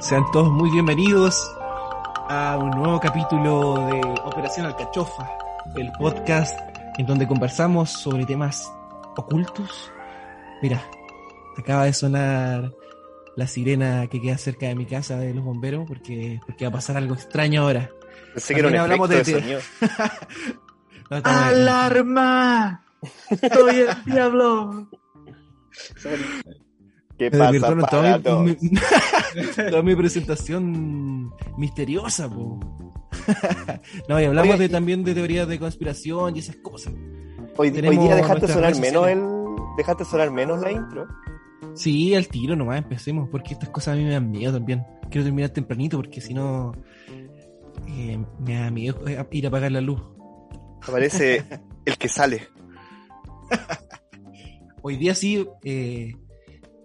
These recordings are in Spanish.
Sean todos muy bienvenidos a un nuevo capítulo de Operación Alcachofa, el podcast en donde conversamos sobre temas ocultos. Mira, acaba de sonar la sirena que queda cerca de mi casa de los bomberos porque, porque va a pasar algo extraño ahora. Pensé que era un hablamos de- de, sonido. No. ¡Alarma! ¡Soy el diablo! ¿Qué Me pasa, toda mi, toda mi presentación misteriosa, po. no, y hablamos Oye, de, y- también de teorías de conspiración y esas cosas. Hoy, día dejaste sonar menos el... Dejaste sonar menos la intro. Sí, al tiro nomás empecemos, porque estas cosas a mí me dan miedo también. Quiero terminar tempranito porque si no eh, me da miedo eh, ir a apagar la luz. Aparece el que sale. Hoy día sí, eh,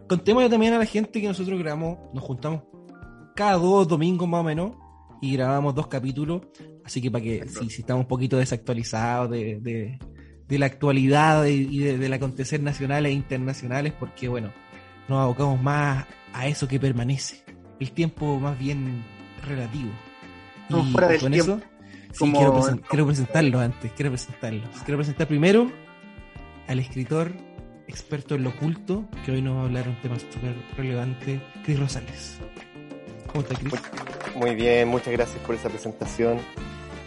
contémosle también a la gente que nosotros grabamos, nos juntamos cada dos domingos más o menos y grabamos dos capítulos, así que para que si, si estamos un poquito desactualizados de, de- de la actualidad y y de- del acontecer nacionales e internacionales, porque bueno, nos abocamos más a eso que permanece, el tiempo más bien relativo. Como fuera del con tiempo. eso, sí, Como- quiero, presen- quiero presentarlos antes, quiero presentarlos. Quiero presentar primero al escritor experto en lo oculto, que hoy nos va a hablar un tema súper relevante, Cris Rosales. ¿Cómo está, Cris? Muy bien, muchas gracias por esa presentación.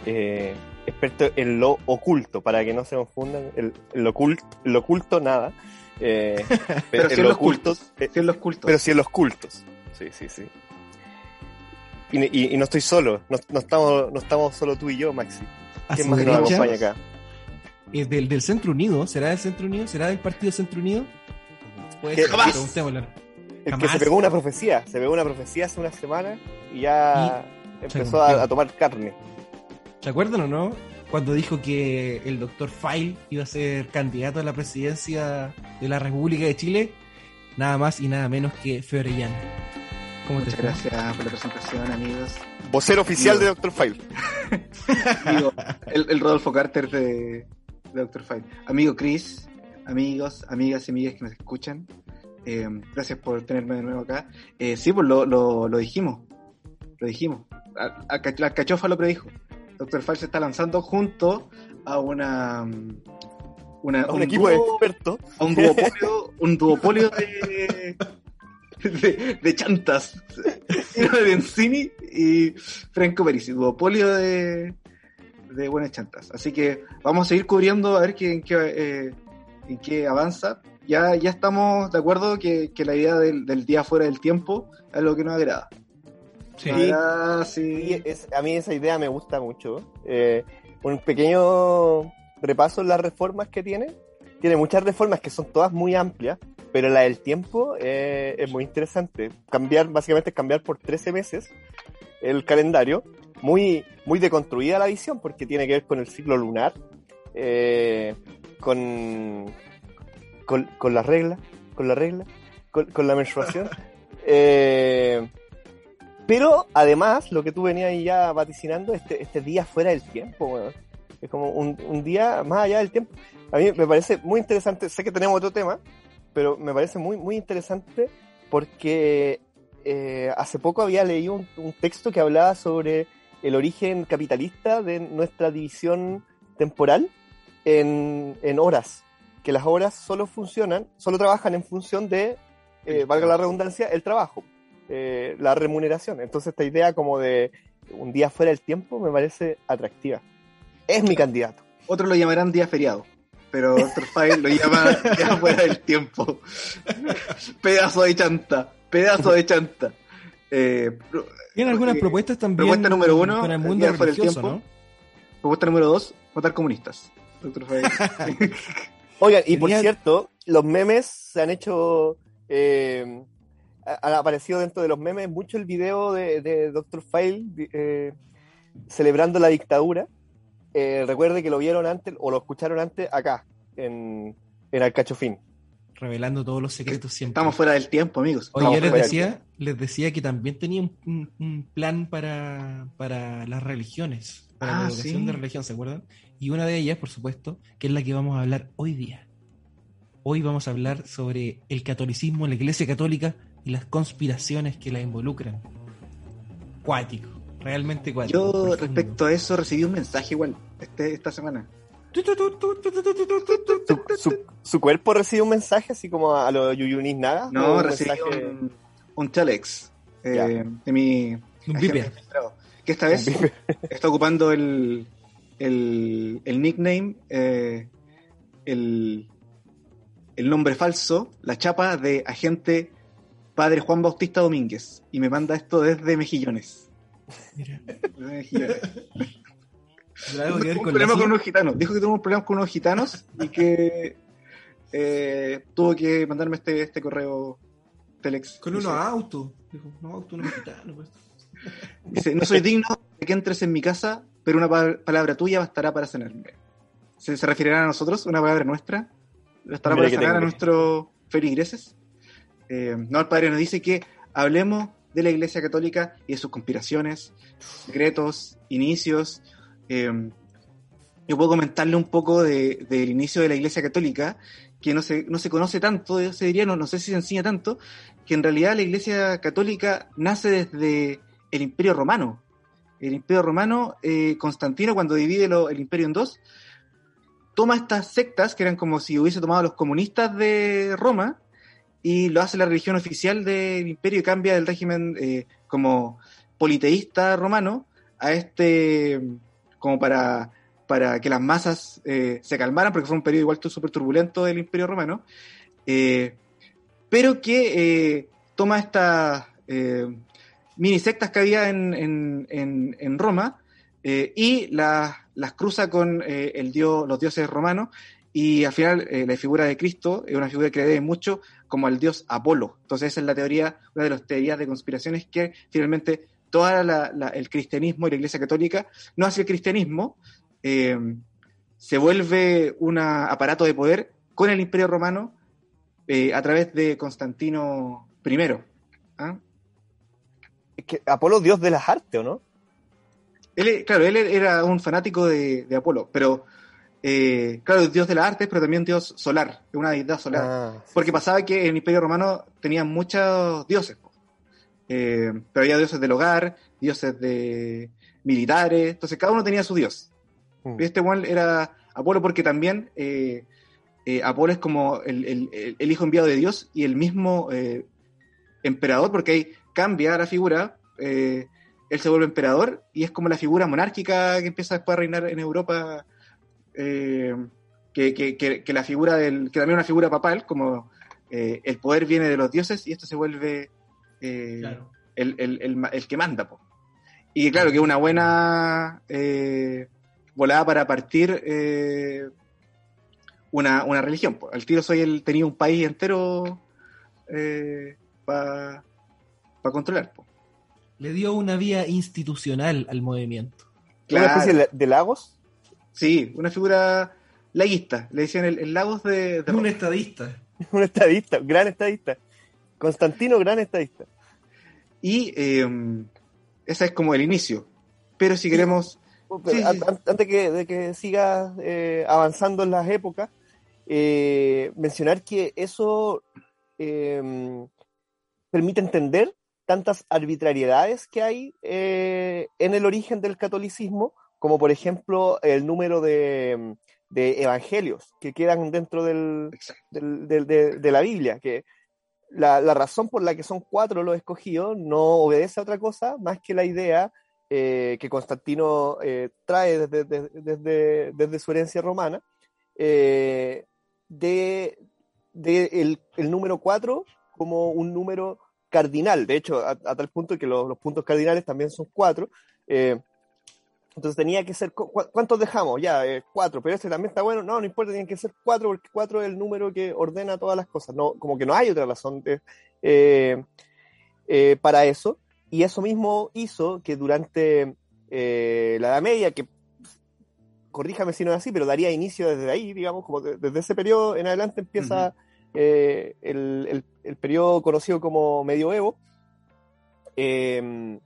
Eh, experto en lo oculto, para que no se confundan. El, el oculto, lo oculto nada. Eh, Pero en sí en lo los oculto, cultos. eh, Sí, en los cultos. pero sí en los cultos. Sí, sí, sí. Y, y- y no estoy solo, no, no estamos, no estamos solo tú y yo, Maxi. ¿Quién más nos acompaña acá? es del, del Centro Unido. ¿Será del Centro Unido? ¿Será del Partido Centro Unido? Jamás. preguntémosle. El que Jamás. se pegó una profecía, se pegó una profecía hace una semana y ya empezó a, a tomar carne. ¿Se acuerdan o no? Cuando dijo que el doctor File iba a ser candidato a la presidencia de la República de Chile, nada más y nada menos que Fiorellana. ¿Cómo te Muchas gracias por la presentación, amigos. Vocero oficial Digo. de Dr. File. Digo, el, el Rodolfo Carter de, de Doctor File. Amigo Chris, amigos, amigas y amigas que nos escuchan, eh, gracias por tenerme de nuevo acá. Eh, sí, pues lo, lo, lo dijimos. Lo dijimos. A- a- la cachofa lo predijo. Doctor File se está lanzando junto a una. una A un equipo de expertos. a un duopolio, un duopolio de, de, de chantas. Ciro de Benzini y Franco Perisi, duopolio de, de buenas chantas. Así que vamos a seguir cubriendo a ver qué, en, qué, eh, en qué avanza. Ya, ya estamos de acuerdo que, que la idea del, del día fuera del tiempo es lo que nos agrada. Sí. Nos agrada, sí. es- a mí esa idea me gusta mucho. Eh, un pequeño repaso en las reformas que tiene. Tiene muchas reformas que son todas muy amplias, pero la del tiempo eh, es muy interesante. Cambiar, básicamente es cambiar por 13 meses el calendario. Muy, muy deconstruida la visión porque tiene que ver con el ciclo lunar, eh, con, con, con la regla, con la regla, con, con la menstruación. Eh, pero además, lo que tú venías ya vaticinando, este, este día fuera del tiempo, weón. Es como un, un día más allá del tiempo. A mí me parece muy interesante, sé que tenemos otro tema, pero me parece muy, muy interesante porque eh, hace poco había leído un, un texto que hablaba sobre el origen capitalista de nuestra división temporal en, en horas. Que las horas solo funcionan, solo trabajan en función de, eh, valga la redundancia, el trabajo eh, la remuneración. Entonces esta idea como de un día fuera del tiempo me parece atractiva. Es mi candidato. Otros lo llamarán día feriado. Pero Doctor File lo llama día fuera del tiempo. Pedazo de chanta. Pedazo de chanta. Eh, Tienen algunas eh, propuestas también propuesta número uno, con el mundo fuera del tiempo. ¿no? Propuesta número dos, votar comunistas. Doctor File. Oigan, y por cierto, los memes se han hecho. eh, ha- han aparecido dentro de los memes mucho el video de, de Dr. File eh, celebrando la dictadura. Eh, recuerde que lo vieron antes o lo escucharon antes acá, en, en Alcachofín. Revelando todos los secretos siempre. Estamos fuera del tiempo, amigos. Yo les decía, les decía que también tenía un, un- un plan para, para las religiones, para Ah, la educación sí. de religión, ¿se acuerdan? Y una de ellas, por supuesto, que es la que vamos a hablar hoy día. Hoy vamos a hablar sobre el catolicismo, la iglesia católica y las conspiraciones que la involucran. Cuático, realmente cuático. Yo respecto a eso recibí un mensaje igual este, esta semana. ¿Su, cuerpo recibe un mensaje así como a los Yuyunis nada? No, recibí mensaje... un, un telex eh, de mi... Un. Que esta vez está ocupando el, el, el nickname, eh, el, el nombre falso, la chapa de agente Padre Juan Bautista Domínguez. Y me manda esto desde Mejillones. Mira, Desde Mejillones. ¿tendrá algo que ver un con problema con unos gitanos. Dijo que tuvo un problema con unos gitanos y que eh, tuvo que mandarme este, este correo telex. Con unos autos. Dijo, no, autos no gitanos. pues. Dice, no soy digno de que entres en mi casa, pero una pa- palabra tuya bastará para sanarme. ¿Se, se referirá a nosotros? ¿Una palabra nuestra? ¿Bastará Mira para que sanar a nuestros feligreses? Eh, no, el padre nos dice que hablemos de la Iglesia Católica y de sus conspiraciones, secretos, inicios. Eh, yo puedo comentarle un poco de- del inicio de la Iglesia Católica, que no se, no se conoce tanto, se diría, no, no sé si se enseña tanto, que en realidad la Iglesia Católica nace desde el Imperio Romano. El Imperio Romano, eh, Constantino, cuando divide lo- el Imperio en dos, toma estas sectas, que eran como si hubiese tomado los comunistas de Roma, y lo hace la religión oficial del imperio y cambia del régimen eh, como politeísta romano a este, como para, para que las masas eh, se calmaran, porque fue un periodo igual súper turbulento del imperio romano, eh, pero que toma estas mini sectas que había en, en, en, Roma y las, las cruza con el dios, los dioses romanos y al final eh, la figura de Cristo es una figura que le debe mucho como al dios Apolo. Entonces esa es la teoría, una de las teorías de conspiraciones que finalmente todo el cristianismo y la iglesia católica no hace el cristianismo, eh, se vuelve un aparato de poder con el imperio romano eh, a través de Constantino I. ¿Ah? Es que Apolo, dios de las artes, ¿o no? Él, claro, él era un fanático de, de Apolo, pero eh, claro, es dios de las artes, pero también dios solar, una deidad solar. Ah, sí, Porque sí. pasaba que en el Imperio Romano tenían muchos dioses. Eh, pero había dioses del hogar, dioses de militares, entonces cada uno tenía su dios. Mm. Y este one era Apolo porque también eh, eh, Apolo es como el, el- hijo enviado de Dios y el mismo emperador, porque ahí cambia la figura, él se vuelve emperador y es como la figura monárquica que empieza después a reinar en Europa, eh, que, que- que- que la figura del, que también es una figura papal, como eh, el poder viene de los dioses y esto se vuelve eh, Claro. el, el- el el que manda. po. Y claro, que es una buena eh, volada para partir eh, una, una religión. po. Al tiro soy el, tenía un país entero para controlar. po. Le dio una vía institucional al movimiento. ¿Una Claro, especie de, de lagos? Sí, una figura laguista. Le decían el, el Lagos de, de Un estadista. Un estadista, un gran estadista. Constantino, gran estadista. Y eh, ese es como el inicio. Pero si queremos... Sí, sí. Antes que, de que siga eh, avanzando en las épocas, eh, mencionar que eso eh, permite entender tantas arbitrariedades que hay eh, en el origen del catolicismo, como por ejemplo el número de, de evangelios que quedan dentro del, del- del- de, de la Biblia, que la, la razón por la que son cuatro los escogidos no obedece a otra cosa más que la idea eh, que Constantino eh, trae desde, desde, desde- desde su herencia romana, eh, de, de el, el número cuatro como un número cardinal, de hecho, a, a tal punto que los, los puntos cardinales también son cuatro, eh, Entonces tenía que ser, cu- ¿cuántos dejamos? Ya, eh, cuatro, pero este también está bueno. No, no importa, tienen que ser cuatro porque cuatro es el número que ordena todas las cosas. No, como que no hay otra razón de- eh, eh, para eso. Y eso mismo hizo que durante la Edad Media, que corríjame si no es así, pero daría inicio desde ahí, digamos, como de- desde ese periodo en adelante empieza el, el- el periodo conocido como medioevo. Eh,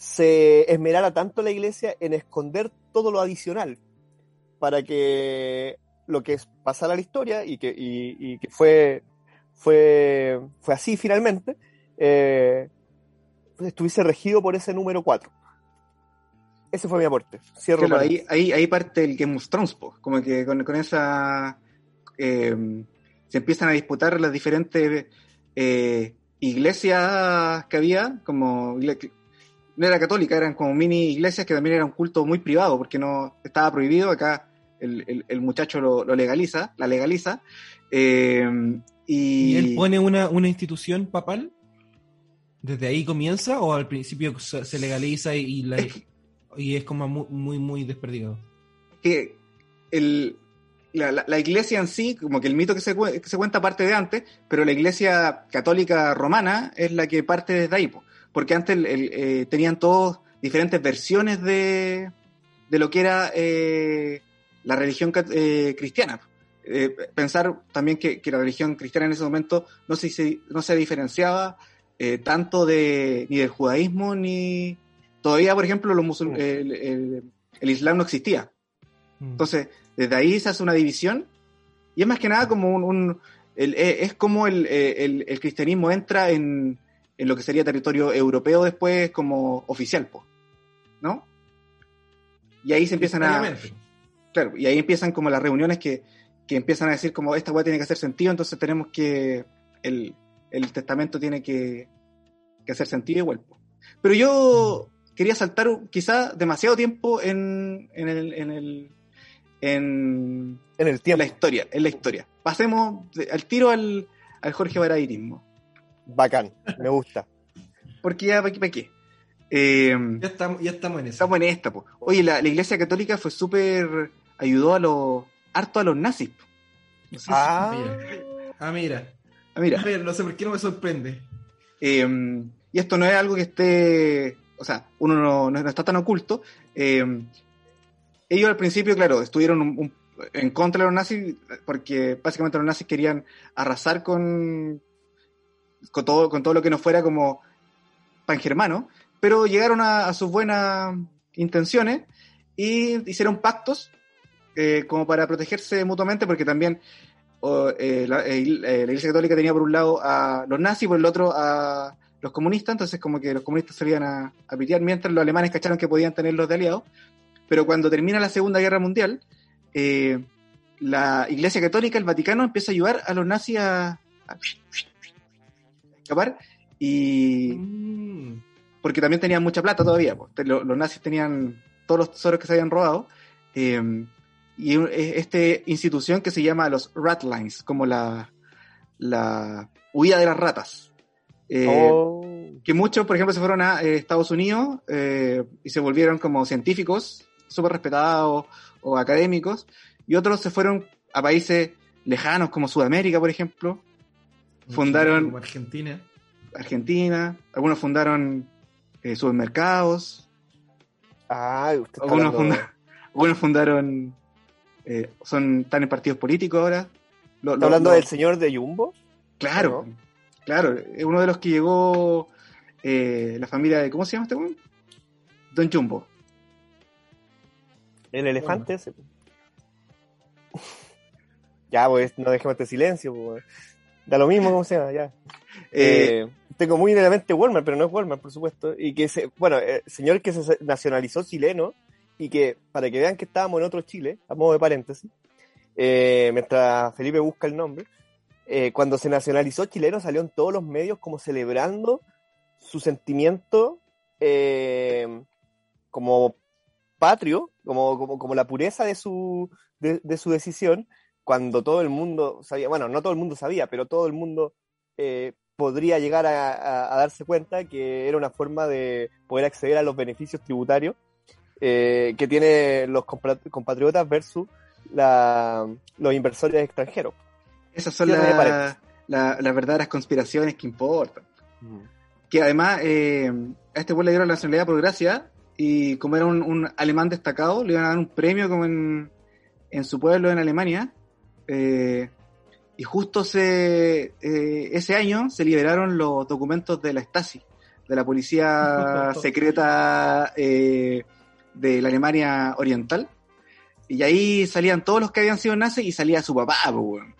se esmerara tanto la iglesia en esconder todo lo adicional para que lo que es- pasara a la historia y que, y, y que fue, fue, fue así finalmente, eh, estuviese regido por ese número 4. Ese fue mi aporte. Cierro Claro, ahí, ahí, ahí parte el Game of Thrones, po. como que con, con esa... eh, se empiezan a disputar las diferentes eh, iglesias que había, como no era católica, eran como mini iglesias que también era un culto muy privado, porque no estaba prohibido, acá el, el- el muchacho lo, lo legaliza, la legaliza, eh, y, ¿Y él pone una, una institución papal? ¿Desde ahí comienza o al principio se legaliza y, y la- y es como muy, muy, muy desperdigado? que el, la, la- la iglesia en sí, como que el mito que se, que se cuenta parte de antes, pero la iglesia católica romana es la que parte desde ahí, po. Porque antes el- el, eh, tenían todos diferentes versiones de, de lo que era eh, la religión eh, cristiana. Eh, pensar también que, que la religión cristiana en ese momento no se, no se diferenciaba eh, tanto de, ni del judaísmo ni... Todavía, por ejemplo, los musul- Mm. el- el- el Islam no existía. Mm. Entonces, desde ahí se hace una división y es más que nada como un... un- el- es como el, el- el cristianismo entra en, en lo que sería territorio europeo después como oficial, po, ¿no? Y ahí se empiezan a... Claro, y ahí empiezan como las reuniones que, que empiezan a decir como esta weá tiene que hacer sentido, entonces tenemos que... El, el testamento tiene que, que hacer sentido igual. po. Pero yo quería saltar quizá demasiado tiempo en, en el... En el en, En el tiempo. la historia, en la historia. Pasemos de- al tiro al, al Jorge Barairismo. Bacán, me gusta. Porque ya, ¿para qué? para qué? Eh, Ya estamos, ya estamos en eso. estamos en esta, po. Oye, la, la iglesia católica fue súper. ayudó a los. harto a los nazis. No sé si- Ah, Ah, mira. Ah, mira. A ver, no sé por qué no me sorprende. Eh, y esto no es algo que esté, o sea, uno no, no está tan oculto. Eh, ellos al principio, claro, estuvieron un- un- en contra de los nazis porque básicamente los nazis querían arrasar con, con, todo, con todo lo que no fuera como pangermano, pero llegaron a, a sus buenas intenciones y hicieron pactos eh, como para protegerse mutuamente porque también o, eh, la, eh, la Iglesia Católica tenía por un lado a los nazis, por el otro a los comunistas, entonces como que los comunistas salían a, a pitear mientras los alemanes cacharon que podían tenerlos de aliados, pero cuando termina la Segunda Guerra Mundial, eh, la Iglesia Católica, el Vaticano, empieza a ayudar a los nazis a, a escapar y Mm. porque también tenían mucha plata todavía. pues. Los, nazis tenían todos los tesoros que se habían robado. eh, y es- esta institución que se llama los Ratlines, como la, la huida de las ratas. Eh, oh, Que muchos, por ejemplo, se fueron a eh, Estados Unidos eh, y se volvieron como científicos, súper respetados o académicos, y otros se fueron a países lejanos como Sudamérica, por ejemplo, fundaron- Como Argentina. Argentina, algunos fundaron eh, supermercados, ah, usted está algunos, hablando- funda- algunos fundaron, eh, son, están en partidos políticos ahora. Lo- ¿Está lo- hablando lo- del señor de Jumbo? Claro, claro, es uno de los que llegó eh, la familia de, ¿cómo se llama este weón? Don Jumbo. El elefante ese. Ya, pues, no dejemos este silencio, pues. Da lo mismo como sea, ya. Eh, Eh, tengo muy en la mente Walmart, pero no es Walmart, por supuesto. Y que se, bueno, el señor que se nacionalizó chileno y que, para que vean que estábamos en otro Chile, a modo de paréntesis, eh, mientras Felipe busca el nombre, eh, cuando se nacionalizó chileno salió en todos los medios como celebrando su sentimiento eh, como patrio, como, como, como la pureza de su, de, de su decisión, cuando todo el mundo sabía, bueno, no todo el mundo sabía, pero todo el mundo eh, podría llegar a, a- a darse cuenta que era una forma de poder acceder a los beneficios tributarios eh, que tiene los compatriotas versus la- los inversores extranjeros. Esas son la- la- las verdaderas conspiraciones que importan. Que además eh, a este güey le dieron la nacionalidad por gracia y como era un, un alemán destacado, le iban a dar un premio como en, en su pueblo en Alemania. Eh, y justo se, eh, ese año se liberaron los documentos de la Stasi, de la policía secreta eh, de la Alemania Oriental. Y ahí salían todos los que habían sido nazis y salía su papá, pues, weón.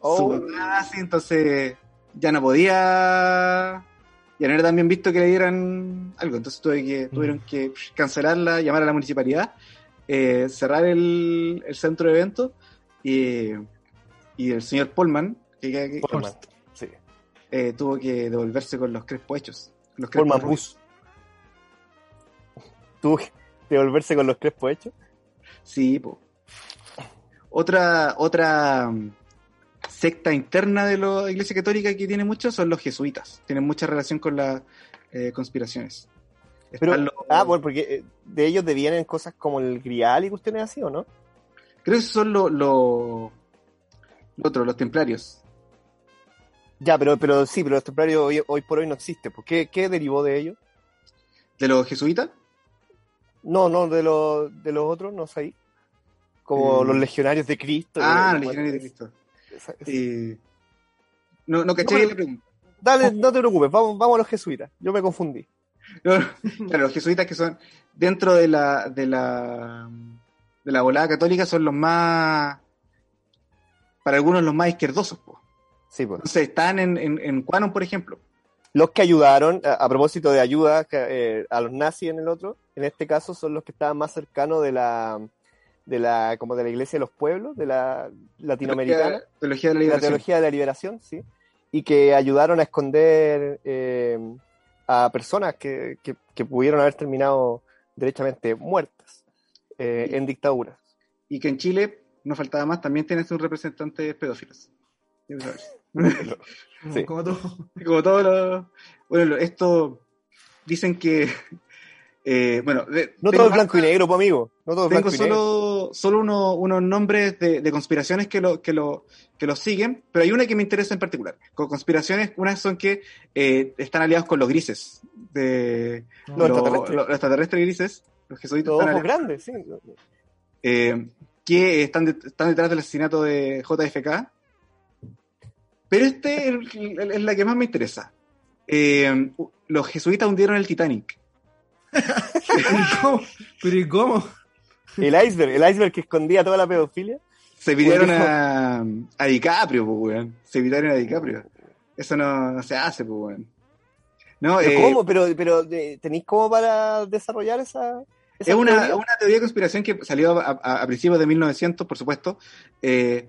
Oh. Su papá nazi, entonces ya no podía. Ya no era tan bien visto que le dieran algo. Entonces tuve que, tuvieron que cancelarla, llamar a la municipalidad, eh, cerrar el, el centro de eventos y, y el señor Polman, que, que- que- Polman, sí. eh, tuvo que devolverse con los crespos hechos. Los crespos Polman. Bus. Tuvo que devolverse con los crespos hechos. Sí, po. Otra, otra mm, secta interna de la Iglesia Católica que tiene mucho son los jesuitas. Tienen mucha relación con las eh, conspiraciones. Pero, Están los- ah, bueno, porque eh, de ellos devienen cosas como el grial y cuestiones así, ¿o no? Creo que son los otros, los templarios. Ya, pero, pero sí, pero los templarios hoy, hoy por hoy no existen. ¿Por qué, qué derivó de ellos? ¿De los jesuitas? No, no, de los, de los otros, no sé. Como Eh, los legionarios de Cristo. Ah, los legionarios de Cristo. Eh, no, no caché No, pero- la pregunta. Dale, no te preocupes, vamos, vamos a los jesuitas. Yo me confundí. No, claro, los jesuitas que son dentro de la de la de la volada católica son los más para algunos los más izquierdosos po. Sí, pues. entonces están en, en, en Quanon por ejemplo. Los que ayudaron, a, a propósito de ayuda eh, a los nazis en el otro, en este caso son los que estaban más cercanos de la, de la, como de la iglesia de los pueblos, de la latinoamericana, teología de la de la liberación. teología de la liberación, sí, y que ayudaron a esconder eh, a personas que, que, que pudieron haber terminado derechamente muertas eh, en dictaduras. y que en Chile no faltaba más también tienes un representante pedófilos. Sí. Como todo. como todos los bueno esto dicen que eh, bueno de- No todo es blanco y negro, pues, amigo. No todo es Tengo blanco y negro. solo, solo uno- unos nombres de, de conspiraciones que lo, que, lo, que lo siguen, pero hay una que me interesa en particular. Con conspiraciones, unas son que eh, están aliados con los grises, de extraterrestres. los extraterrestres grises, los jesuitas Los ojos grandes, sí. eh, que están, de- están detrás del asesinato de JFK. Pero este es, la que más me interesa. Eh, los jesuitas hundieron el Titanic. ¿Y cómo? ¿Pero y cómo? El iceberg, el iceberg que escondía toda la pedofilia. Se pidieron a, a DiCaprio, pues, weón. Se pidieron a DiCaprio. Eso no, no se hace, pues, weón. No, ¿Pero eh, ¿Cómo? Pero, pero ¿tenéis cómo para desarrollar esa, esa es una, teoría? una teoría de conspiración que salió a, a- a principios de 1900, por supuesto, eh,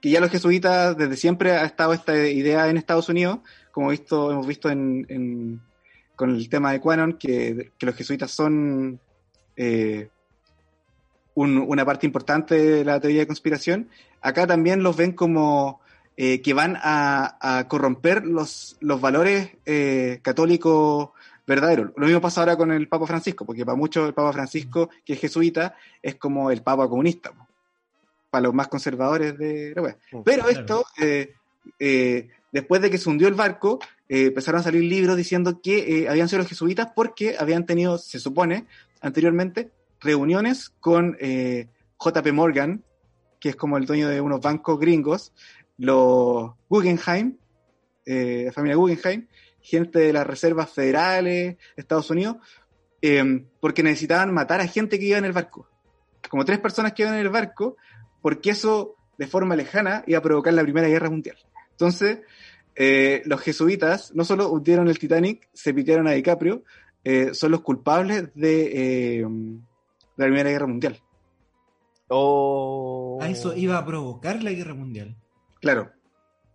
que ya los jesuitas desde siempre ha estado esta idea en Estados Unidos, como visto, hemos visto en, en- con el tema de Quanon, que, que los jesuitas son eh, un- una parte importante de la teoría de conspiración. Acá también los ven como eh, que van a, a corromper los, los valores eh, católicos verdaderos. Lo mismo pasa ahora con el Papa Francisco, porque para muchos el Papa Francisco, que es jesuita, es como el Papa comunista, po, para los más conservadores de la wea. Pero esto, eh, eh, después de que se hundió el barco, eh, empezaron a salir libros diciendo que habían sido los jesuitas porque habían tenido, se supone, anteriormente, reuniones con JP Morgan, que es como el dueño de unos bancos gringos, los Guggenheim, la familia Guggenheim, gente de las reservas federales de Estados Unidos, eh, porque necesitaban matar a gente que iba en el barco. Como tres personas que iban en el barco, porque eso de forma lejana iba a provocar la Primera Guerra Mundial. Entonces, eh, los jesuitas no solo hundieron el Titanic, se pitearon a DiCaprio, eh, son los culpables de, eh, de la Primera Guerra Mundial. Oh. A eso iba a provocar la guerra mundial. Claro,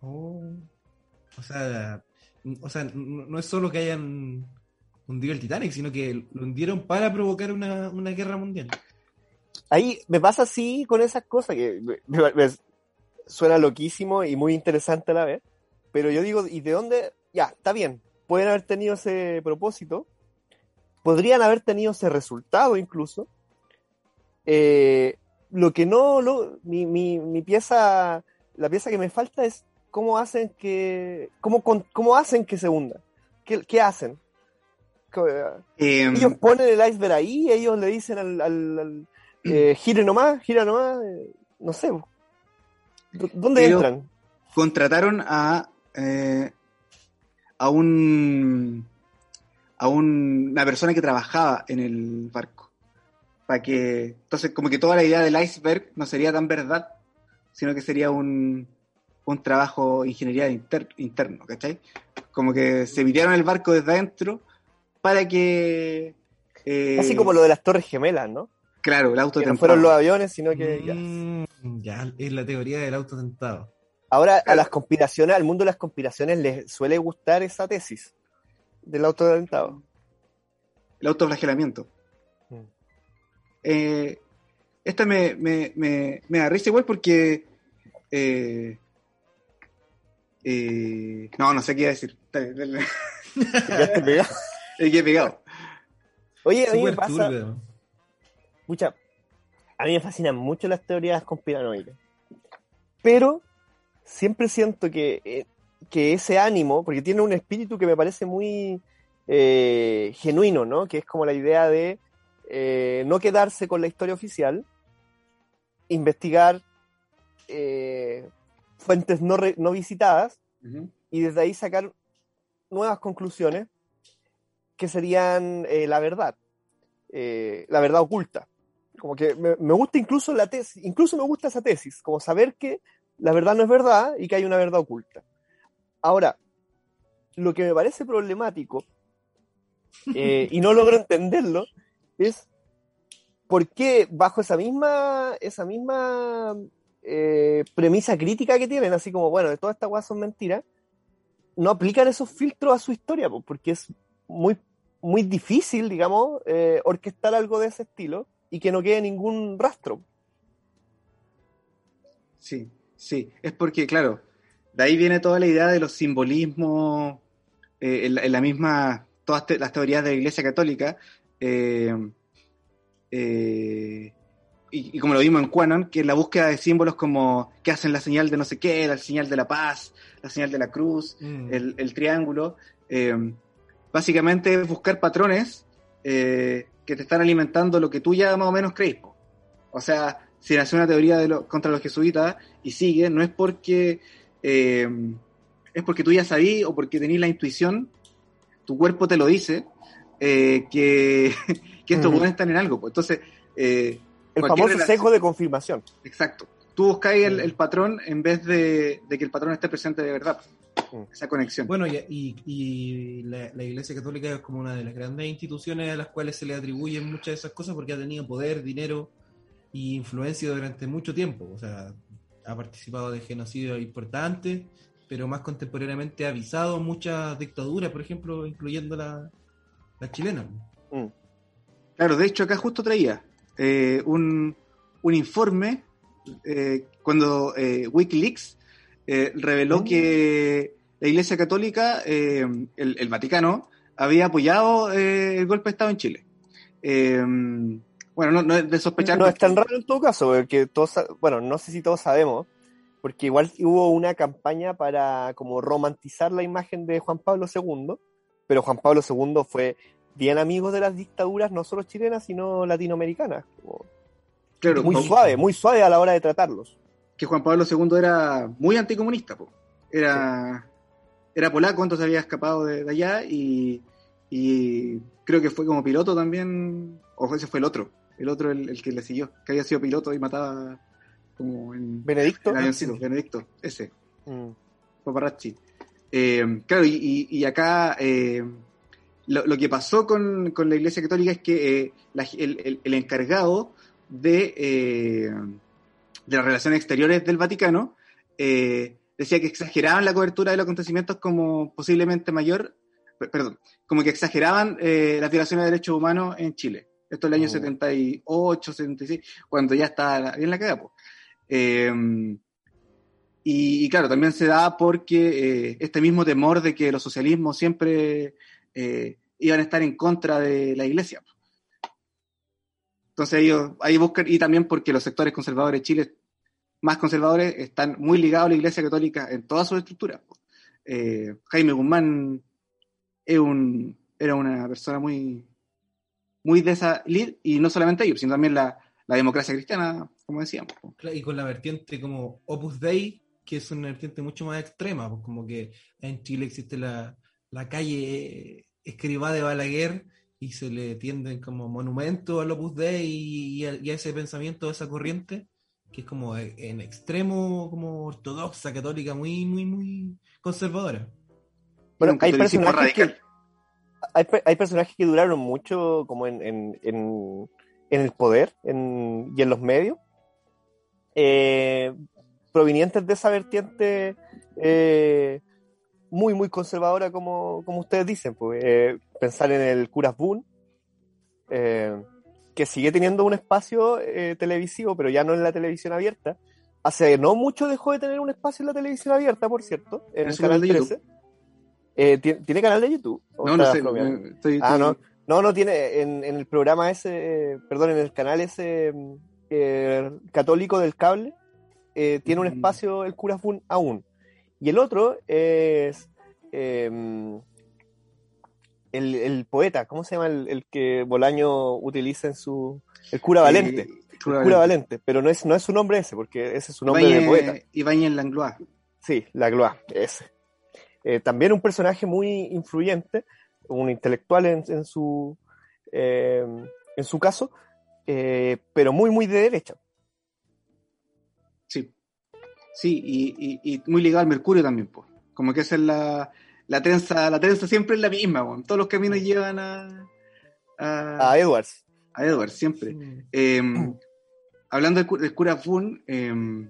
Oh. O sea, o sea, no es solo que hayan hundido el Titanic, sino que lo hundieron para provocar una, una guerra mundial. Ahí me pasa así con esas cosas que suena loquísimo y muy interesante a la vez. Pero yo digo, ¿y de dónde? Ya, está bien. Pueden haber tenido ese propósito. podrían haber tenido ese resultado incluso. Eh, lo que no, lo, mi, mi, mi, pieza, la pieza que me falta es cómo hacen que, cómo, cómo hacen que se hunda. ¿Qué, qué hacen? Eh, ellos ponen el iceberg ahí, ellos le dicen al, al, al eh, gire nomás, gira nomás, eh, no sé. ¿Dónde entran? Contrataron a, eh, a un a un, una persona que trabajaba en el barco. Para que, entonces, como que toda la idea del iceberg no sería tan verdad, sino que sería un, un trabajo de ingeniería inter, interno, ¿cachai? Como que se viraron el barco desde adentro para que... Eh, Así como lo de las torres gemelas, ¿no? Claro, el auto que no fueron los aviones, sino que... Mm, ya. es la teoría del auto tentado. Ahora, a las conspiraciones, al mundo de las conspiraciones les suele gustar esa tesis del autodentado. El autoflagelamiento. Mm. Eh, esta me, me, me, me, da risa igual porque. Eh, eh, no, no sé qué iba a decir. ¿Qué pegado? He pegado. Oye, a mí me pasa. Mucha, a mí me fascinan mucho las teorías conspiranoicas. Pero siempre siento que eh, que ese ánimo, porque tiene un espíritu que me parece muy eh, genuino, ¿no? Que es como la idea de eh, no quedarse con la historia oficial, investigar eh, fuentes no, no visitadas y desde ahí sacar nuevas conclusiones que serían la verdad, la verdad oculta. Como que me, me, gusta incluso la tesis, incluso me gusta esa tesis, como saber que la verdad no es verdad y que hay una verdad oculta. Ahora, lo que me parece problemático, eh, y no logro entenderlo, es por qué bajo esa misma, esa misma eh, premisa crítica que tienen, así como, bueno, de todas estas cosas son mentiras, no aplican esos filtros a su historia, porque es muy, muy difícil, digamos, eh, orquestar algo de ese estilo y que no quede ningún rastro. Sí, sí, es porque, claro, de ahí viene toda la idea de los simbolismos eh, en, la, misma, todas las teorías de la Iglesia Católica, eh, eh, y, como lo vimos en Quanon, que es la búsqueda de símbolos como que hacen la señal de no sé qué, la señal de la paz, la señal de la cruz, mm. el, triángulo. básicamente es buscar patrones que te están alimentando lo que tú ya más o menos crees. O sea, si nace una teoría de contra los jesuitas y sigue, no es porque eh, es porque tú ya sabías o porque tenías la intuición, tu cuerpo te lo dice, eh, que, que estos uh estar en algo. Pues. Entonces, eh, el famoso sesgo de confirmación. Exacto. Tú buscáis el, patrón en vez de, que el patrón esté presente de verdad. Esa conexión. Bueno, y, la, la, Iglesia Católica es como una de las grandes instituciones a las cuales se le atribuyen muchas de esas cosas porque ha tenido poder, dinero e influencia durante mucho tiempo. O sea, ha participado de genocidios importantes, pero más contemporáneamente ha avisado muchas dictaduras, por ejemplo, incluyendo la, la chilena. Mm. Claro, de hecho acá justo traía eh, un, un, informe eh, cuando eh, Wikileaks reveló mm. que la Iglesia Católica, el, el, Vaticano, había apoyado el golpe de Estado en Chile. Bueno, no, no, es de sospechar. No es tan raro en todo caso, porque todos, bueno, no sé si todos sabemos, porque igual hubo una campaña para como romantizar la imagen de Juan Pablo II, pero Juan Pablo II fue bien amigo de las dictaduras, no solo chilenas, sino latinoamericanas. Claro, muy suave, muy suave a la hora de tratarlos. Que Juan Pablo II era muy anticomunista, era, era polaco, entonces había escapado de, allá y, y, creo que fue como piloto también, o ese fue el otro, el otro el, que le siguió, que había sido piloto y mataba como en Benedicto. Benedicto, ese. Mm. Eh, claro, y, acá eh, lo, que pasó con, la Iglesia Católica es que eh, el, encargado de, de las relaciones exteriores del Vaticano decía que exageraban la cobertura de los acontecimientos como posiblemente mayor, perdón, como que exageraban las violaciones de derechos humanos en Chile. Esto es el año 78, 76, cuando ya estaba bien la cagada. Eh, y, claro, también se da porque eh, este mismo temor de que los socialismos siempre eh, iban a estar en contra de la iglesia. Entonces ellos ahí buscan, y también porque los sectores conservadores de Chile, más conservadores, están muy ligados a la iglesia católica en toda su estructura. Eh, Jaime Guzmán era una persona muy, muy de esa lid, y no solamente ellos, sino también la, la democracia cristiana, como decíamos. Y con la vertiente como Opus Dei, que es una vertiente mucho más extrema, pues como que en Chile existe la, la calle escriba de Balaguer y se le tienden como monumento al Opus Dei y, a, y, a, ese pensamiento, a esa corriente, que es como en extremo, como ortodoxa, católica, muy, muy, muy conservadora. Bueno, hay personajes, que, hay, hay, personajes que duraron mucho como en, en, en, en el poder en, y en los medios, eh, provenientes de esa vertiente eh, muy, muy conservadora, como, como ustedes dicen. Pues, eh, pensar en el Curas Boone, eh, que sigue teniendo un espacio eh, televisivo, pero ya no en la televisión abierta. Hace no mucho dejó de tener un espacio en la televisión abierta, por cierto, en el canal 13. Eh, ¿tiene, ¿tiene, canal de YouTube? No, no sé. Estoy, ah, no. No, no tiene. En, en, el programa ese, perdón, en el canal ese eh, católico del cable, tiene un espacio el Curas Boone aún. Y el otro es em, el, el, poeta, ¿cómo se llama el, el, que Bolaño utiliza en su. El cura Valente. el cura, cura Valente. pero no es, no es su nombre ese, porque ese es su nombre Ibañez, de poeta. Ibáñez Langlois. Sí, Langlois, ese. Eh, también un personaje muy influyente, un intelectual en, en su, eh, en su caso, eh, pero muy, muy de derecha. Sí, y, y, y muy ligado al Mercurio también, pues. Como que esa es la, la trenza, la trenza siempre es la misma, bueno. todos los caminos llevan a, a, a Edwards. A Edwards, siempre. Sí. Eh, hablando del, del cura Boone, eh,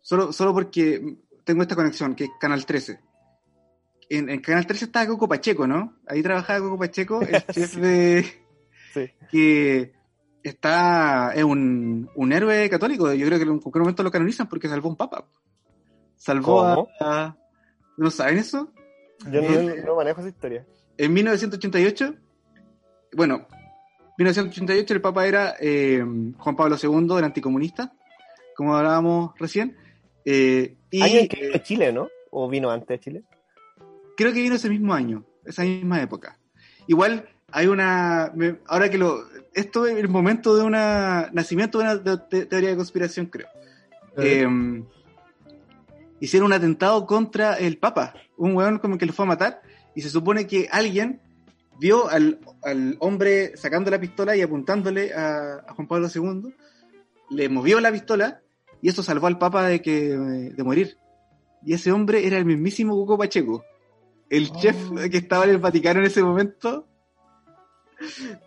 solo, solo porque tengo esta conexión, que es Canal 13. En, en, Canal 13 estaba Coco Pacheco, ¿no? Ahí trabajaba Coco Pacheco, el chef de... Sí. que está, es un, un, héroe católico. Yo creo que en cualquier momento lo canonizan porque salvó un papa. Salvó a, a, ¿No saben eso? Yo no, no, manejo esa historia. En 1988, bueno, 1988 el papa era eh, Juan Pablo II, el anticomunista, como hablábamos recién. Eh, y, ¿Año en que vino Chile, no? ¿O vino antes de Chile? Creo que vino ese mismo año, esa misma época. Igual hay una. Me, ahora que lo. Esto es el momento de un nacimiento de una de, de, teoría de conspiración, creo. Eh. Eh, hicieron un atentado contra el Papa. Un weón como que lo fue a matar. Y se supone que alguien vio al, al hombre sacando la pistola y apuntándole a, a, Juan Pablo II. Le movió la pistola y eso salvó al Papa de, que, de morir. Y ese hombre era el mismísimo Cuco Pacheco. El oh. chef que estaba en el Vaticano en ese momento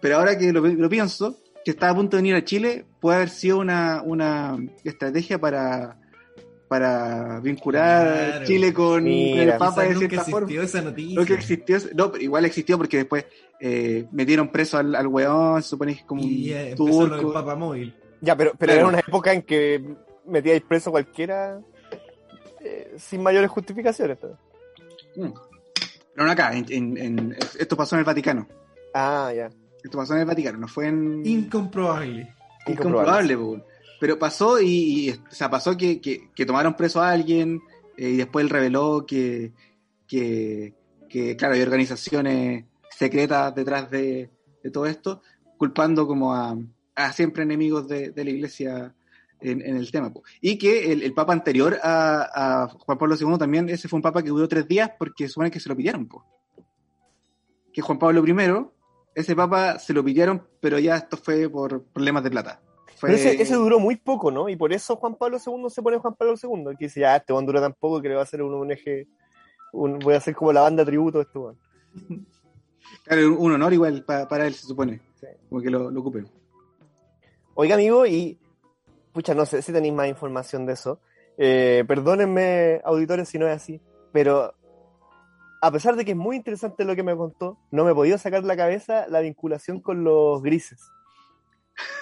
pero ahora que lo, lo, pienso, que estaba a punto de venir a Chile, puede haber sido una, una estrategia para, para vincular claro. Chile con, Mira, el Papa de cierta forma. Esa noticia. Lo que existió, no, pero igual existió porque después eh, metieron preso al, al weón, se supone que es como y, un eh, turco. El Papa móvil. Ya, pero, pero claro. era una época en que metíais preso cualquiera eh, sin mayores justificaciones. Mm. Pero no acá, en, en, en, esto pasó en el Vaticano. Ah, ya. Esto pasó en el Vaticano, no fue en. Incomprobable. Incomprobable, Incomprobable pero pasó y, y, o sea, pasó que, que, que tomaron preso a alguien eh, y después él reveló que, que, que, claro, hay organizaciones secretas detrás de, de todo esto, culpando como a, a siempre enemigos de, de la iglesia en, en, el tema. Y que el, el papa anterior a, a, Juan Pablo II también, ese fue un papa que duró tres días porque supone que se lo pidieron. Po. Que Juan Pablo I ese papa se lo pidieron, pero ya esto fue por problemas de plata. Fue... Pero ese, ese, duró muy poco, ¿no? Y por eso Juan Pablo II se pone Juan Pablo II, que dice, ya, este one duró tan poco que le va a hacer un, un eje, un, voy a hacer como la banda tributo de este one. Claro, un honor igual para, para él, se supone. Sí. Como que lo, lo ocupe. Oiga, amigo, y pucha, no sé si tenéis más información de eso. Eh, perdónenme, auditores, si no es así, pero a pesar de que es muy interesante lo que me contó, no me he podido sacar de la cabeza la vinculación con los grises.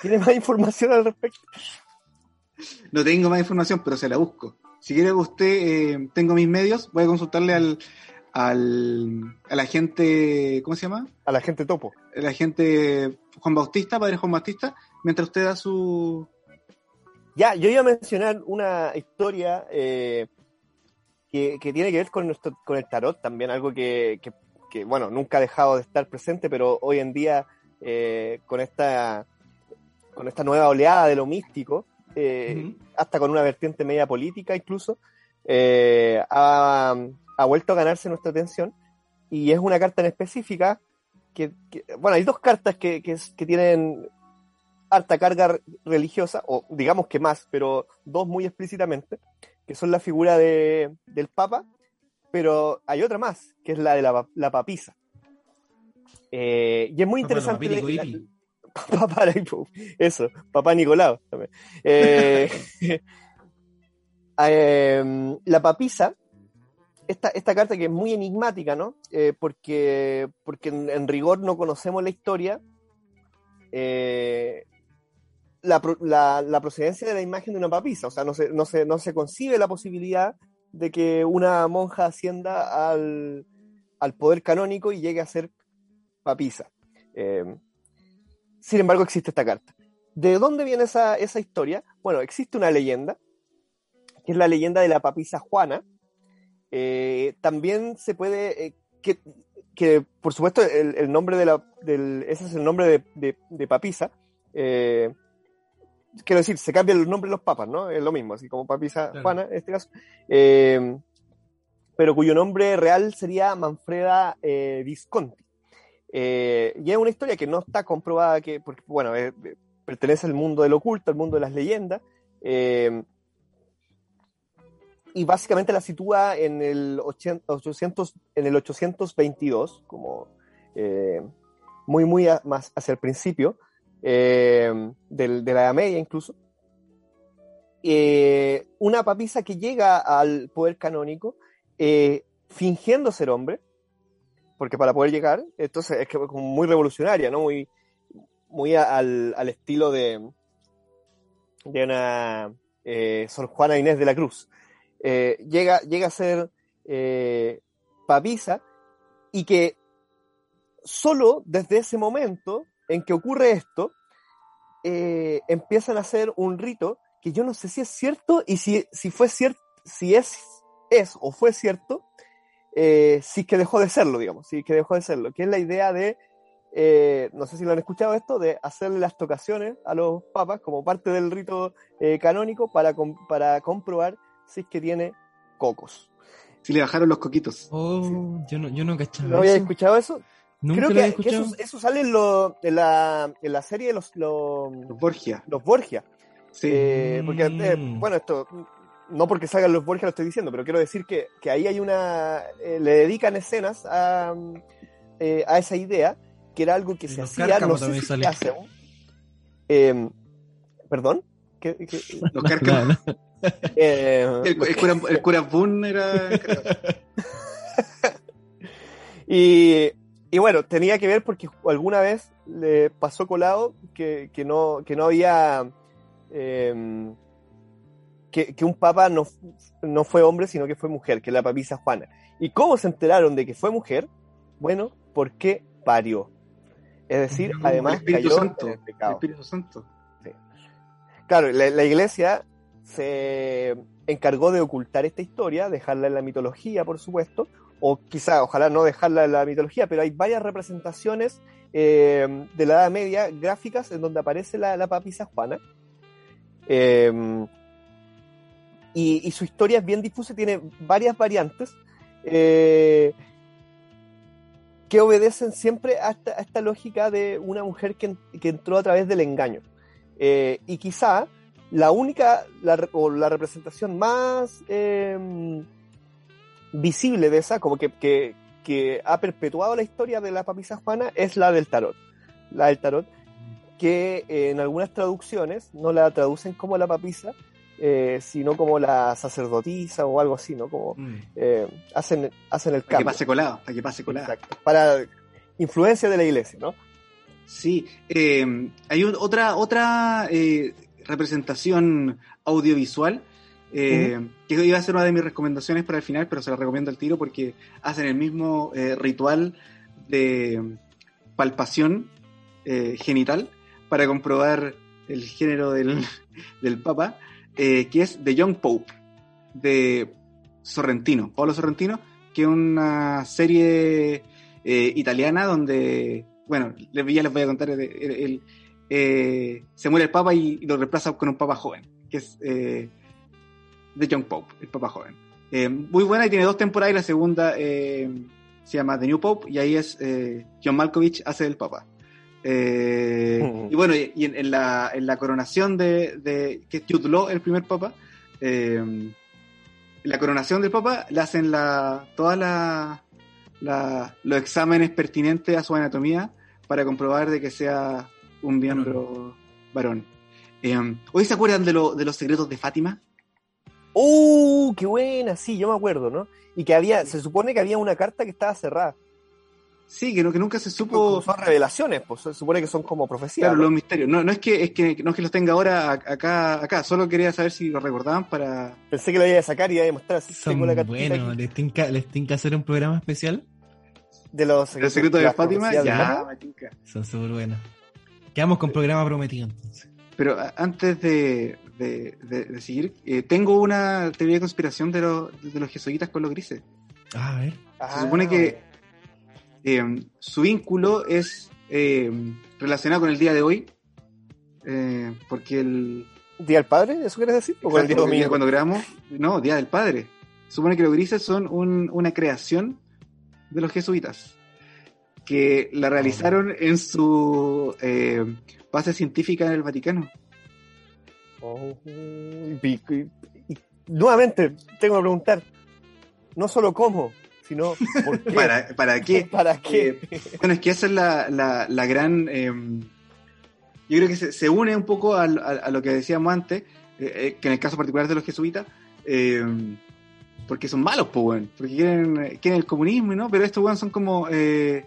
¿Tiene más información al respecto? No tengo más información, pero se la busco. Si quiere usted, eh, tengo mis medios, voy a consultarle al, al, a la gente, ¿cómo se llama? A la gente topo. A la gente Juan Bautista, padre Juan Bautista, mientras usted da su... Ya, yo iba a mencionar una historia eh, que, que tiene que ver con, nuestro, con el tarot también, algo que, que, que, bueno, nunca ha dejado de estar presente, pero hoy en día eh, con, esta, con esta nueva oleada de lo místico, eh, Ujú. hasta con una vertiente media política incluso, eh, ha, ha vuelto a ganarse nuestra atención y es una carta en específica que, que- bueno, hay dos cartas que, que, que tienen harta carga religiosa, o digamos que más, pero dos muy explícitamente, que son la figura de, del Papa, pero hay otra más, que es la de la, la papisa. Eh, y es muy Papá interesante. Papá la- Pipi. Papá Nico- eso, papá Nicolau. Eh, em, la papisa, esta, esta carta que es muy enigmática, ¿no? Eh, porque porque en, en rigor no conocemos la historia. eh, la, la- procedencia de la imagen de una papisa, o sea, no se, no se, no se concibe la posibilidad de que una monja ascienda al, al poder canónico y llegue a ser papisa. Eh, sin embargo, existe esta carta. ¿De dónde viene esa, esa historia? Bueno, existe una leyenda, que es la leyenda de la papisa Juana. Eh, también se puede, eh, que, que, por supuesto el, nombre de la, del, ese es el nombre de, de- papisa. Quiero decir, se cambian los nombres de los papas, ¿no? Es lo mismo, así como papisa Claro. Juana en este caso. Eh, pero cuyo nombre real sería Manfreda eh, Visconti. Eh, y es una historia que no está comprobada, que, porque, bueno, pertenece al mundo del oculto, al mundo de las leyendas, eh, y básicamente la sitúa en el, 80 800, en el 822, como eh, muy, muy a- más hacia el principio, eh, del- de la Edad Media incluso. Eh, una papisa que llega al poder canónico eh, fingiendo ser hombre, porque para poder llegar, entonces es que como muy revolucionaria, ¿no? Muy, muy al, al estilo de, de una eh, Sor Juana Inés de la Cruz. Llega, llega a ser papisa y que solo desde ese momento en que ocurre esto, eh, empiezan a hacer un rito que yo no sé si es cierto y si, si fue cierto, si es, es o fue cierto, eh, si es que dejó de serlo, digamos, si es que dejó de serlo, que es la idea de, eh, no sé si lo han escuchado esto, de hacerle las tocaciones a los papas como parte del rito eh, canónico para, com- para comprobar si es que tiene cocos. Si le bajaron los coquitos. Oh, yo no, yo no cachaba ¿No había escuchado eso? Nunca Creo que, que eso, eso sale en, lo- en la, en la serie de los, los, Los Borgia. los Borgia. Sí. Eh, porque, eh, Mm. bueno, esto, no porque salgan los Borgia lo estoy diciendo, pero quiero decir que, que ahí hay una. eh, le dedican escenas a, eh, a esa idea, que era algo que se los hacía, no sé si sale. hace aún. Eh, ¿Perdón? ¿Qué- qué- Los cárcamos. No, no. eh, El, el cura, el cura Boone era. Y, y bueno, tenía que ver porque alguna vez le pasó colado que, que no, que no había. em, que, que un papa no, no fue hombre, sino que fue mujer, que es la papisa Juana. ¿Y cómo se enteraron de que fue mujer? Bueno, porque parió. Es decir, Mm, además el Espíritu cayó Santo. en el El pecado. Espíritu Santo. Claro, la, la iglesia se encargó de ocultar esta historia, dejarla en la mitología, por supuesto, o quizá, ojalá no dejarla en la mitología, pero hay varias representaciones eh, de la Edad Media gráficas en donde aparece la, la papisa Juana. Eh, y, y su historia es bien difusa, tiene varias variantes eh, que obedecen siempre a esta, lógica de una mujer que, que entró a través del engaño. Eh, y quizá la única o la representación más eh, visible de esa, como que, que, que ha perpetuado la historia de la papisa Juana, es la del tarot. La del tarot, que eh, en algunas traducciones no la traducen como la papisa, eh, sino como la sacerdotisa o algo así, ¿no? Como Mm. eh, hacen, hacen el Para que cambio. pase colado. Para que pase colado. Exacto. Para influencia de la iglesia, ¿no? Sí, eh, hay un- otra, otra eh, representación audiovisual eh, que iba a ser una de mis recomendaciones para el final, pero se la recomiendo al tiro porque hacen el mismo eh, ritual de palpación eh, genital para comprobar el género del, del Papa, eh, que es The Young Pope, de Sorrentino, Paolo Sorrentino, que es una serie italiana donde, bueno, ya les voy a contar, el, se muere el Papa y lo reemplaza con un Papa joven, que es The Young Pope, el Papa joven. Eh, muy buena y tiene dos temporadas y la segunda eh, se llama The New Pope y ahí es eh, John Malkovich hace el Papa. Mm. Y bueno, y, y en, en la, en la coronación de, de que es Jude Law, el primer Papa, en la coronación del Papa le hacen la, todas la, la- los exámenes pertinentes a su anatomía para comprobar de que sea un miembro varón. Eh, ¿Hoy se acuerdan de, lo- de los secretos de Fátima? ¡Uh! ¡Qué buena! Sí, yo me acuerdo, ¿no? Y que había, se supone que había una carta que estaba cerrada. Sí, que, no, que nunca se supo. Son revelaciones, pues se supone que son como profecías. Claro, ¿no? los misterios. No, no es que es que no es que los tenga ahora acá, acá. Solo quería saber si lo recordaban para. Pensé que lo iba a sacar y iba a demostrar así. Son tengo la cartita buenos. aquí ¿Les tinca, ¿Les tinca hacer un programa especial? de los El secreto de las Fátima. Ya, me tinca. Son súper buenos. Quedamos con programa prometido entonces. Pero antes de, de, de- de seguir, eh, tengo una teoría de conspiración de, los de los jesuitas con los grises. Ah, a ver. Ah, Se supone que eh, su vínculo es eh, relacionado con el día de hoy. eh, porque el. ¿Día del Padre? ¿Eso quieres decir? ¿O el día domingo? Cuando grabamos, no, Día del Padre. Se supone que los grises son un- una creación de los jesuitas que la realizaron en su eh, base científica en el Vaticano. Oh, y- y- y- nuevamente, tengo que preguntar, no solo cómo, sino por qué. ¿Para, ¿Para qué? ¿Para qué? Eh, bueno, es que esa es la, la, la gran... eh, yo creo que se, se une un poco a, a lo que decíamos antes, eh, eh, que en el caso particular de los jesuitas, eh, porque son malos, pues, weón, porque quieren, quieren el comunismo, ¿no? Pero estos, weón, son como... eh,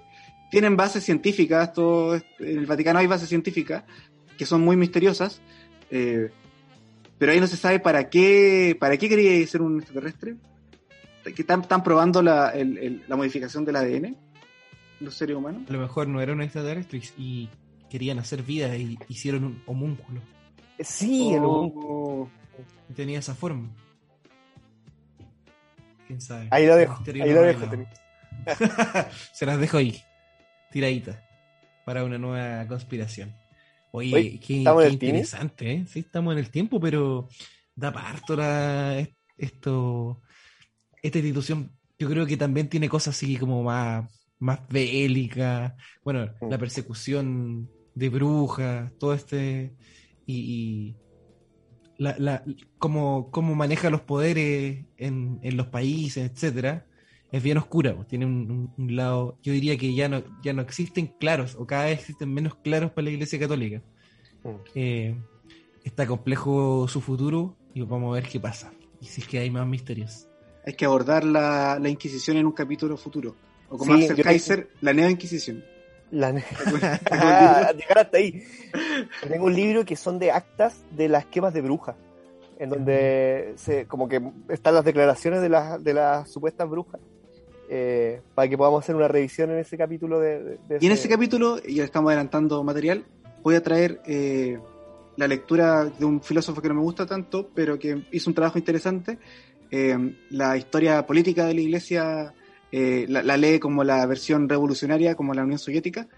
tienen bases científicas, todo, en el Vaticano hay bases científicas que son muy misteriosas, eh, pero ahí no se sabe para qué, para qué quería ser un extraterrestre. Que están, están probando la, el- el- la modificación del ADN, los seres humanos. A lo mejor no era un extraterrestre y querían hacer vida y hicieron un homúnculo. Sí, el Oh, Y tenía esa forma. ¿Quién sabe? ahí lo dejo, ahí no lo dejo. Se las dejo ahí. Tiradita. Para una nueva conspiración. Oye, Oye, qué, ¿estamos en el interesante, ¿eh? Sí, estamos en el tiempo, pero da parto la, esto, esta institución. Yo creo que también tiene cosas así como más, más bélicas. Bueno, Mm. la persecución de brujas, todo este. Y, y la, la, cómo, cómo maneja los poderes en, en los países, etcétera, es bien oscura. pues, Tiene un, un- un lado, yo diría que ya no, ya no existen claros, o cada vez existen menos claros para la Iglesia Católica. Mm. Eh, está complejo su futuro y vamos a ver qué pasa. Y si es que hay más misterios. hay que abordar la, la Inquisición en un capítulo futuro. O como Sí, yo Kaiser, la Neo Inquisición. La Ah, llegar hasta ahí. Tengo un libro que son de actas de las quemas de brujas, en donde se, como que están las declaraciones de las, de las supuestas brujas, eh, para que podamos hacer una revisión en ese capítulo de, de- de Y en ese capítulo, y ya estamos adelantando material, voy a traer eh, la lectura de un filósofo que no me gusta tanto, pero que hizo un trabajo interesante, eh, la historia política de la Iglesia, eh, la, la lee como la versión revolucionaria, como la Unión Soviética,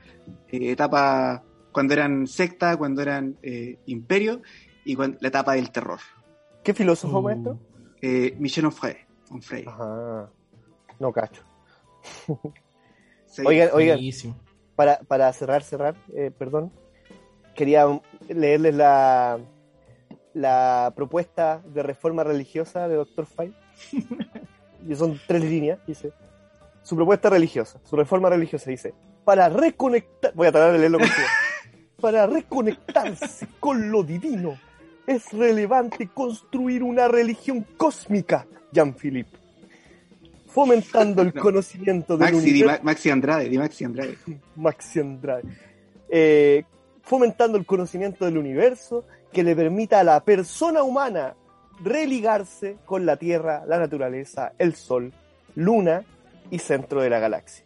eh, etapa cuando eran secta, cuando eran eh, imperio, y cuan- la etapa del terror. ¿Qué filósofo, Uh, maestro? Eh, Michel Onfray. Onfray. Ajá. No cacho. Sí. Oigan, oigan, para, para cerrar, cerrar, eh, perdón, quería leerles la, la propuesta de reforma religiosa de Dr. Fay. y son tres líneas, dice. Su propuesta religiosa, su reforma religiosa dice, para reconectar, voy a tratar de leerlo contigo, para reconectarse con lo divino, es relevante construir una religión cósmica, Jean-Philippe, fomentando el No. conocimiento del Maxi, di universo. Ma- Maxi Andrade, di Maxi Andrade. Maxi Andrade. Eh, fomentando el conocimiento del universo que le permita a la persona humana religarse con la Tierra, la naturaleza, el Sol, Luna y centro de la galaxia.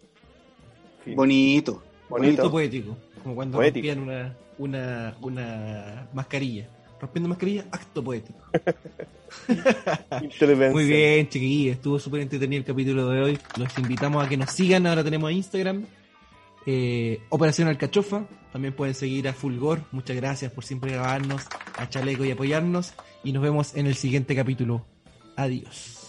Fin. Bonito. Bonito. Bonito poético. Como cuando Poético. rompían una, una, una mascarilla. Rompiendo mascarilla, acto poético. Muy bien, chiquillos. Estuvo súper entretenido el capítulo de hoy. Los invitamos a que nos sigan. Ahora tenemos Instagram. eh, Operación Alcachofa. También pueden seguir a Fulgor. Muchas gracias por siempre grabarnos, a Chaleco y apoyarnos. Y nos vemos en el siguiente capítulo. Adiós.